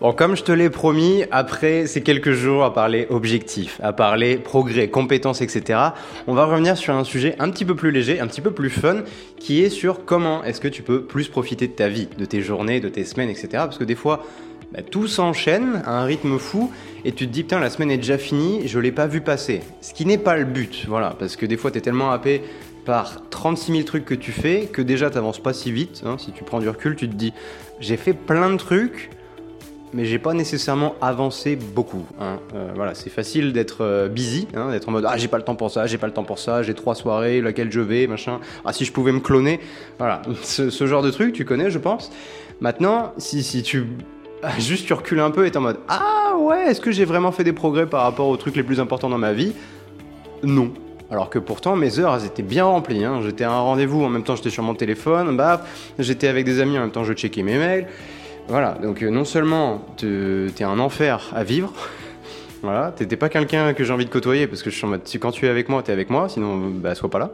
Bon, comme je te l'ai promis, après ces quelques jours à parler objectifs, à parler progrès, compétences, etc., on va revenir sur un sujet un petit peu plus léger, un petit peu plus fun, qui est sur comment est-ce que tu peux plus profiter de ta vie, de tes journées, de tes semaines, etc. Parce que des fois, bah, tout s'enchaîne à un rythme fou et tu te dis putain la semaine est déjà finie, je l'ai pas vu passer. Ce qui n'est pas le but, voilà, parce que des fois tu es tellement happé par 36 000 trucs que tu fais que déjà t'avances pas si vite. Hein. Si tu prends du recul, tu te dis j'ai fait plein de trucs mais j'ai pas nécessairement avancé beaucoup. Hein. Euh, voilà, c'est facile d'être euh, busy, hein, d'être en mode ah j'ai pas le temps pour ça, j'ai pas le temps pour ça, j'ai trois soirées, laquelle je vais, machin. Ah si je pouvais me cloner, voilà, ce, genre de truc tu connais, je pense. Maintenant, si, si tu juste tu recules un peu et t'es en mode ah ouais, est-ce que j'ai vraiment fait des progrès par rapport aux trucs les plus importants dans ma vie? Non. Alors que pourtant mes heures elles étaient bien remplies. Hein. J'étais à un rendez-vous en même temps j'étais sur mon téléphone, bah j'étais avec des amis en même temps je checkais mes mails. Voilà, donc euh, non seulement t'es un enfer à vivre, voilà, t'étais pas quelqu'un que j'ai envie de côtoyer parce que je suis en mode, quand tu es avec moi, t'es avec moi, sinon bah sois pas là.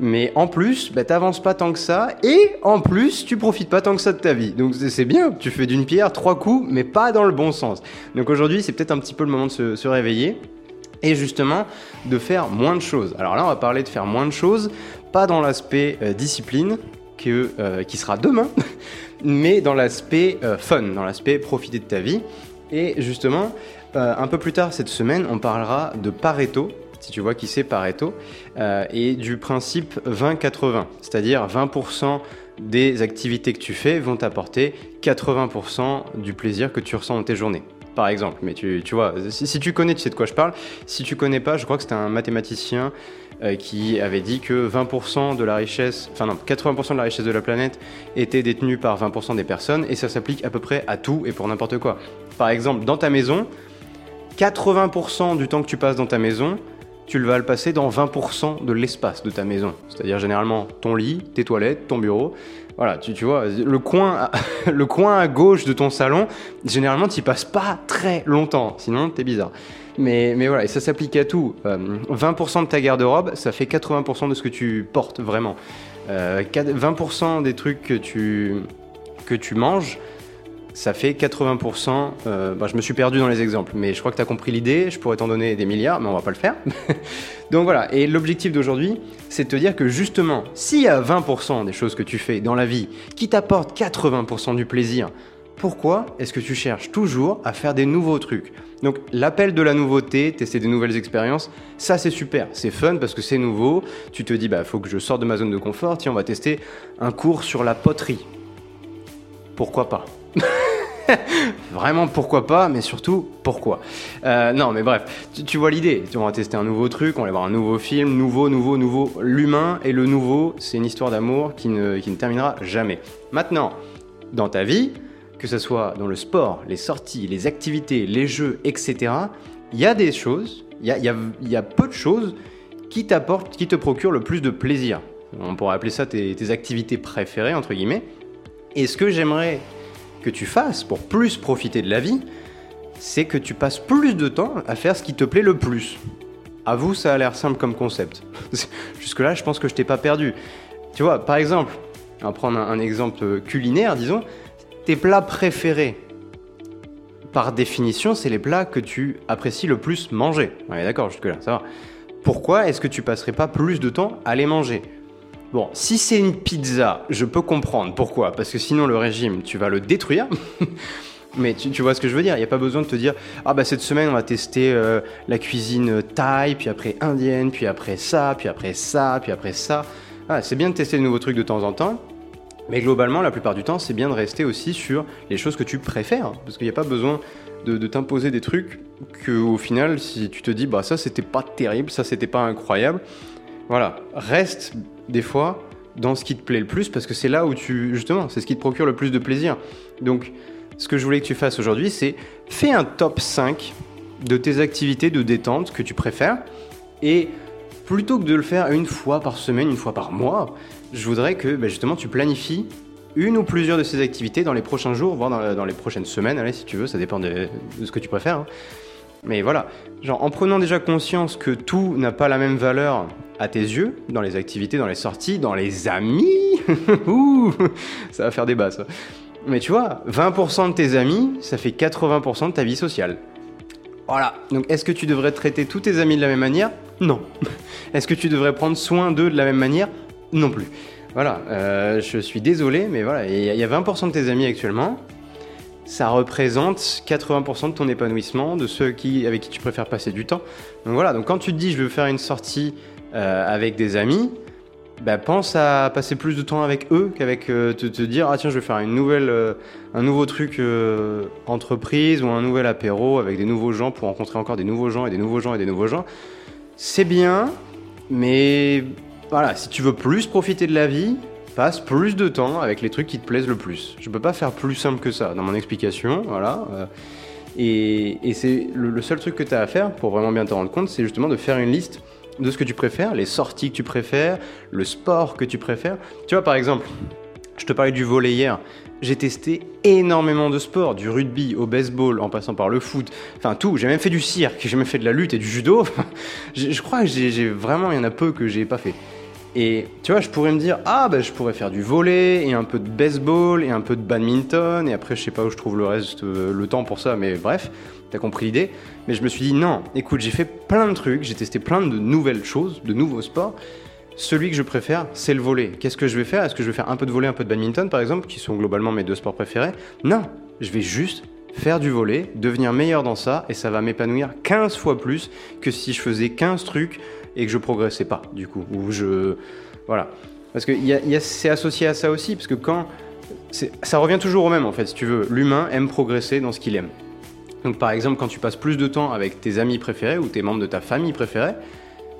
Mais en plus, bah t'avances pas tant que ça et en plus, tu profites pas tant que ça de ta vie. Donc c'est bien, tu fais d'une pierre trois coups, mais pas dans le bon sens. Donc aujourd'hui, c'est peut-être un petit peu le moment de se, réveiller et justement de faire moins de choses. Alors là, on va parler de faire moins de choses, pas dans l'aspect euh, discipline, euh, qui sera demain, mais dans l'aspect euh, fun, dans l'aspect profiter de ta vie. Et justement, euh, un peu plus tard cette semaine, on parlera de Pareto, si tu vois qui c'est Pareto, et du principe 20-80, c'est-à-dire 20%, des activités que tu fais vont t'apporter 80% du plaisir que tu ressens dans tes journées par exemple. Mais tu, vois, si, si, tu connais, tu sais de quoi je parle. Si tu connais pas, je crois que c'était un mathématicien euh, qui avait dit que 20% de la richesse, enfin non, 80% de la richesse de la planète était détenue par 20% des personnes, et ça s'applique à peu près à tout et pour n'importe quoi. Par exemple, dans ta maison, 80% du temps que tu passes dans ta maison, tu vas le passer dans 20% de l'espace de ta maison. C'est-à-dire généralement ton lit, tes toilettes, ton bureau. Voilà, tu, tu vois, le coin, à, le coin à gauche de ton salon, généralement tu passes pas très longtemps, sinon t'es bizarre. Mais, mais voilà, et ça s'applique à tout. 20% euh, de ta garde-robe, ça fait 80% de ce que tu portes vraiment. 20% euh, des trucs que tu, que tu manges, ça fait 80%. Euh, bah, je me suis perdu dans les exemples, mais je crois que tu as compris l'idée. Je pourrais t'en donner des milliards, mais on va pas le faire. Donc voilà, et l'objectif d'aujourd'hui, c'est de te dire que justement, s'il y a 20% des choses que tu fais dans la vie qui t'apportent 80% du plaisir, pourquoi est-ce que tu cherches toujours à faire des nouveaux trucs? Donc l'appel de la nouveauté, tester des nouvelles expériences, ça c'est super, c'est fun parce que c'est nouveau. Tu te dis bah faut que je sorte de ma zone de confort, tiens on va tester un cours sur la poterie. Pourquoi pas? Vraiment pourquoi pas, mais surtout pourquoi? Euh, non mais bref, tu, vois l'idée. On va tester un nouveau truc, on va voir un nouveau film, nouveau, nouveau, nouveau. L'humain et le nouveau, c'est une histoire d'amour qui ne, qui ne terminera jamais. Maintenant, dans ta vie, que ce soit dans le sport, les sorties, les activités, les jeux, etc., il y a des choses, il y a, peu de choses qui t'apportent, qui te procurent le plus de plaisir. On pourrait appeler ça tes, tes activités préférées, entre guillemets. Et ce que j'aimerais que tu fasses pour plus profiter de la vie, c'est que tu passes plus de temps à faire ce qui te plaît le plus. À vous, ça a l'air simple comme concept. Jusque-là, je pense que je t'ai pas perdu. Tu vois, par exemple, on va prendre un exemple culinaire, disons, tes plats préférés, par définition, c'est les plats que tu apprécies le plus manger. Est d'accord jusque-là, ça va. Pourquoi est-ce que tu passerais pas plus de temps à les manger? Bon, si c'est une pizza, je peux comprendre. Pourquoi Parce que sinon le régime, tu vas le détruire. Mais tu, vois ce que je veux dire Il n'y a pas besoin de te dire Ah bah cette semaine on va tester euh, la cuisine thaï, puis après indienne, puis après ça, puis après ça, puis après ça. Ah, c'est bien de tester de nouveaux trucs de temps en temps, mais globalement, la plupart du temps, c'est bien de rester aussi sur les choses que tu préfères. Parce qu'il n'y a pas besoin de, t'imposer des trucs que, au final, si tu te dis, bah ça c'était pas terrible, ça c'était pas incroyable, voilà, reste des fois dans ce qui te plaît le plus parce que c'est là où tu, justement, c'est ce qui te procure le plus de plaisir. Donc, ce que je voulais que tu fasses aujourd'hui, c'est fais un top 5 de tes activités de détente que tu préfères et plutôt que de le faire une fois par semaine, une fois par mois, je voudrais que bah, justement tu planifies une ou plusieurs de ces activités dans les prochains jours, voire dans, les prochaines semaines, allez, si tu veux, ça dépend de, ce que tu préfères. Hein. Mais voilà, genre en prenant déjà conscience que tout n'a pas la même valeur à tes yeux, dans les activités, dans les sorties, dans les amis, Ouh, ça va faire débat ça. Mais tu vois, 20% de tes amis, ça fait 80% de ta vie sociale. Voilà. Donc est-ce que tu devrais traiter tous tes amis de la même manière? Non. Est-ce que tu devrais prendre soin d'eux de la même manière? Non plus. Voilà. Euh, je suis désolé, mais voilà. Il y a 20% de tes amis actuellement. Ça représente 80% de ton épanouissement, de ceux qui, avec qui tu préfères passer du temps. Donc voilà. Donc quand tu te dis je veux faire une sortie euh, avec des amis, bah, pense à passer plus de temps avec eux qu'avec euh, te, dire ah tiens je vais faire une nouvelle euh, un nouveau truc entreprise ou un nouvel apéro avec des nouveaux gens pour rencontrer encore des nouveaux gens et des nouveaux gens et des nouveaux gens. C'est bien mais voilà si tu veux plus profiter de la vie passe plus de temps avec les trucs qui te plaisent le plus. Je peux pas faire plus simple que ça dans mon explication voilà et, et c'est le, le, seul truc que tu as à faire pour vraiment bien te rendre compte c'est justement de faire une liste de ce que tu préfères, les sorties que tu préfères, le sport que tu préfères. Tu vois, par exemple, je te parlais du volet hier. J'ai testé énormément de sports, du rugby au baseball, en passant par le foot, enfin tout. J'ai même fait du cirque, j'ai même fait de la lutte et du judo. je, crois que j'ai vraiment, il y en a peu que j'ai pas fait. Et tu vois, je pourrais me dire, ah ben je pourrais faire du volet et un peu de baseball et un peu de badminton et après je sais pas où je trouve le reste, euh, le temps pour ça, mais bref, t'as compris l'idée. Mais je me suis dit, non, écoute, j'ai fait plein de trucs, j'ai testé plein de nouvelles choses, de nouveaux sports. Celui que je préfère, c'est le volet. Qu'est-ce que je vais faire? Est-ce que je vais faire un peu de volet, un peu de badminton par exemple, qui sont globalement mes deux sports préférés? Non, je vais juste faire du volet, devenir meilleur dans ça, et ça va m'épanouir 15 fois plus que si je faisais 15 trucs et que je progressais pas, du coup. Ou je. Voilà. Parce que c'est associé à ça aussi, parce que quand. Ça revient toujours au même, en fait, si tu veux. L'humain aime progresser dans ce qu'il aime. Donc, par exemple, quand tu passes plus de temps avec tes amis préférés ou tes membres de ta famille préférée,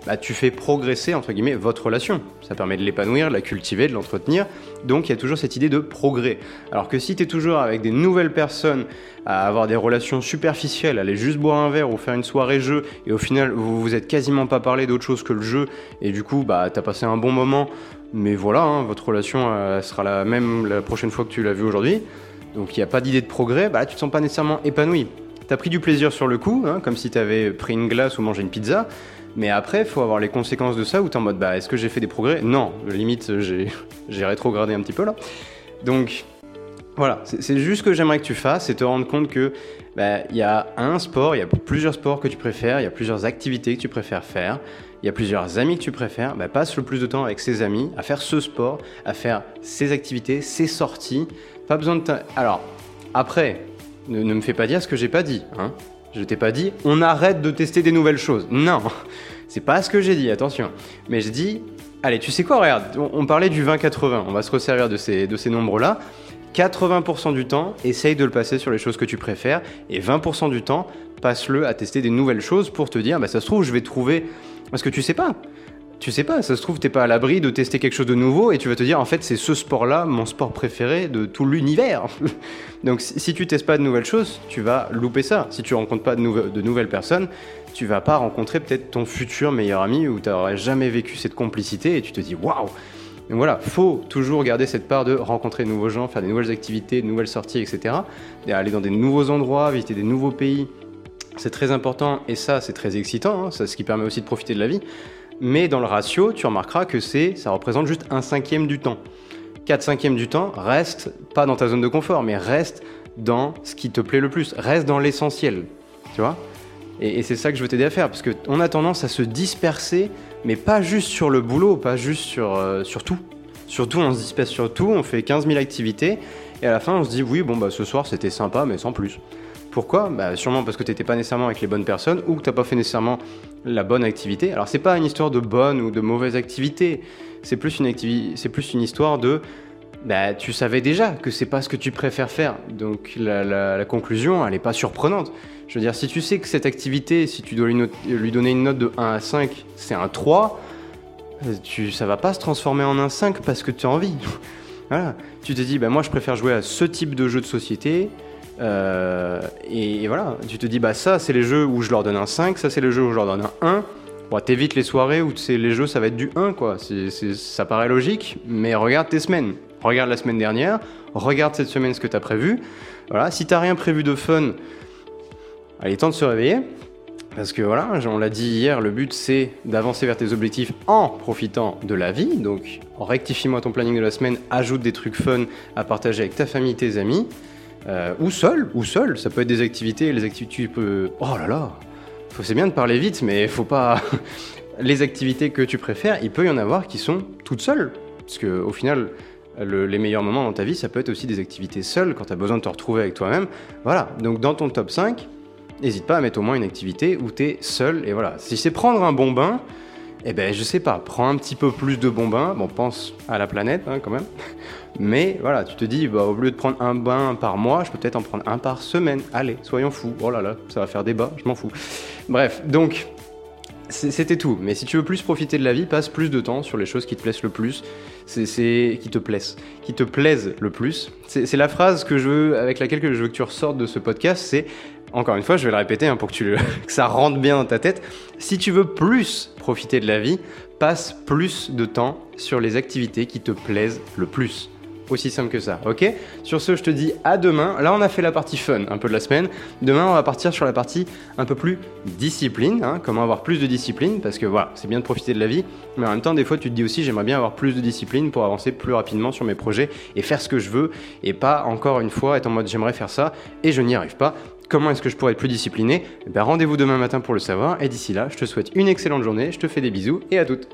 bah, tu fais progresser, entre guillemets, votre relation. Ça permet de l'épanouir, de la cultiver, de l'entretenir. Donc il y a toujours cette idée de progrès. Alors que si tu es toujours avec des nouvelles personnes, à avoir des relations superficielles, aller juste boire un verre ou faire une soirée jeu, et au final vous vous êtes quasiment pas parlé d'autre chose que le jeu, et du coup bah t'as passé un bon moment, mais voilà, hein, votre relation sera la même la prochaine fois que tu l'as vu aujourd'hui. Donc il n'y a pas d'idée de progrès, bah tu te sens pas nécessairement épanoui. T'as pris du plaisir sur le coup, hein, comme si t'avais pris une glace ou mangé une pizza, mais après, faut avoir les conséquences de ça où tu es en mode, bah, est-ce que j'ai fait des progrès? Non, limite, j'ai rétrogradé un petit peu là. Donc, voilà, c'est juste ce que j'aimerais que tu fasses, c'est te rendre compte que bah, il y a un sport, il y a plusieurs sports que tu préfères, il y a plusieurs activités que tu préfères faire, il y a plusieurs amis que tu préfères, bah, passe le plus de temps avec ces amis, à faire ce sport, à faire ces activités, ces sorties. Pas besoin de... Alors, après, ne, me fais pas dire ce que j'ai pas dit. Hein. Je t'ai pas dit on arrête de tester des nouvelles choses. Non, c'est pas ce que j'ai dit, attention. Mais je dis, allez, tu sais quoi, regarde, on, parlait du 20-80, on va se resservir de ces, de ces nombres-là. 80% du temps, essaye de le passer sur les choses que tu préfères, et 20% du temps, passe-le à tester des nouvelles choses pour te dire, bah ça se trouve, je vais trouver... Parce que tu sais pas, tu sais pas, ça se trouve, t'es pas à l'abri de tester quelque chose de nouveau et tu vas te dire, en fait, c'est ce sport-là, mon sport préféré de tout l'univers. Donc, si tu testes pas de nouvelles choses, tu vas louper ça. Si tu rencontres pas de, de nouvelles personnes, tu vas pas rencontrer peut-être ton futur meilleur ami où tu n'aurais jamais vécu cette complicité et tu te dis, waouh! Donc voilà, faut toujours garder cette part de rencontrer de nouveaux gens, faire des nouvelles activités, de nouvelles sorties, etc. Et aller dans des nouveaux endroits, visiter des nouveaux pays. C'est très important et ça, c'est très excitant. Hein. c'est ce qui permet aussi de profiter de la vie. Mais dans le ratio, tu remarqueras que c'est, ça représente juste un cinquième du temps. 4 cinquièmes du temps, reste pas dans ta zone de confort, mais reste dans ce qui te plaît le plus, reste dans l'essentiel. Tu vois? Et, c'est ça que je veux t'aider à faire, parce qu'on a tendance à se disperser, mais pas juste sur le boulot, pas juste sur, euh, sur tout. Surtout, on se disperse sur tout, on fait 15 000 activités, et à la fin, on se dit, oui, bon, bah ce soir, c'était sympa, mais sans plus. Pourquoi bah, Sûrement parce que tu n'étais pas nécessairement avec les bonnes personnes ou que tu n'as pas fait nécessairement la bonne activité. Alors c'est pas une histoire de bonne ou de mauvaise activité, c'est plus une plus une histoire de bah, tu savais déjà que c'est pas ce que tu préfères faire. Donc la, conclusion, elle n'est pas surprenante. Je veux dire, si tu sais que cette activité, si tu dois lui, lui donner une note de 1 à 5, c'est un 3, tu, ça va pas se transformer en un 5 parce que tu as envie. voilà. Tu te dis, bah, moi je préfère jouer à ce type de jeu de société, euh, et, voilà, tu te dis, bah ça, c'est les jeux où je leur donne un 5, ça, c'est les jeux où je leur donne un 1. Bon, t'évites les soirées où les jeux, ça va être du 1, quoi. ça paraît logique, mais regarde tes semaines. Regarde la semaine dernière, regarde cette semaine ce que t'as prévu. Voilà, si t'as rien prévu de fun, allez, temps de se réveiller. Parce que voilà, on l'a dit hier, le but c'est d'avancer vers tes objectifs en profitant de la vie. Donc rectifie-moi ton planning de la semaine, ajoute des trucs fun à partager avec ta famille, tes amis, euh, ou seul, ou seul. Ça peut être des activités, les activités, tu peux... Oh là là C'est bien de parler vite, mais faut pas... les activités que tu préfères, il peut y en avoir qui sont toutes seules. Parce que au final, les meilleurs moments dans ta vie, ça peut être aussi des activités seules quand tu as besoin de te retrouver avec toi-même. Voilà, donc dans ton top 5, n'hésite pas à mettre au moins une activité où tu es seul. Et voilà, si c'est prendre un bon bain, eh ben je sais pas, prends un petit peu plus de bon bain. Bon, pense à la planète hein, quand même. Mais voilà, tu te dis, bah, au lieu de prendre un bain par mois, je peux peut-être en prendre un par semaine. Allez, soyons fous. Oh là là, ça va faire débat, je m'en fous. Bref, donc c'était tout. Mais si tu veux plus profiter de la vie, passe plus de temps sur les choses qui te plaisent le plus. C'est qui te plaisent, qui te plaisent le plus. C'est la phrase que je veux, avec laquelle je veux que tu ressortes de ce podcast. C'est encore une fois, je vais le répéter hein, pour que, tu que ça rentre bien dans ta tête. Si tu veux plus profiter de la vie, passe plus de temps sur les activités qui te plaisent le plus. Aussi simple que ça, ok? Sur ce, je te dis à demain. Là, on a fait la partie fun un peu de la semaine. Demain, on va partir sur la partie un peu plus discipline. Hein, comment avoir plus de discipline Parce que voilà, c'est bien de profiter de la vie. Mais en même temps, des fois, tu te dis aussi, j'aimerais bien avoir plus de discipline pour avancer plus rapidement sur mes projets et faire ce que je veux. Et pas encore une fois être en mode j'aimerais faire ça et je n'y arrive pas. Comment est-ce que je pourrais être plus discipliné? Eh ben, Rendez-vous demain matin pour le savoir. Et d'ici là, je te souhaite une excellente journée. Je te fais des bisous et à toutes.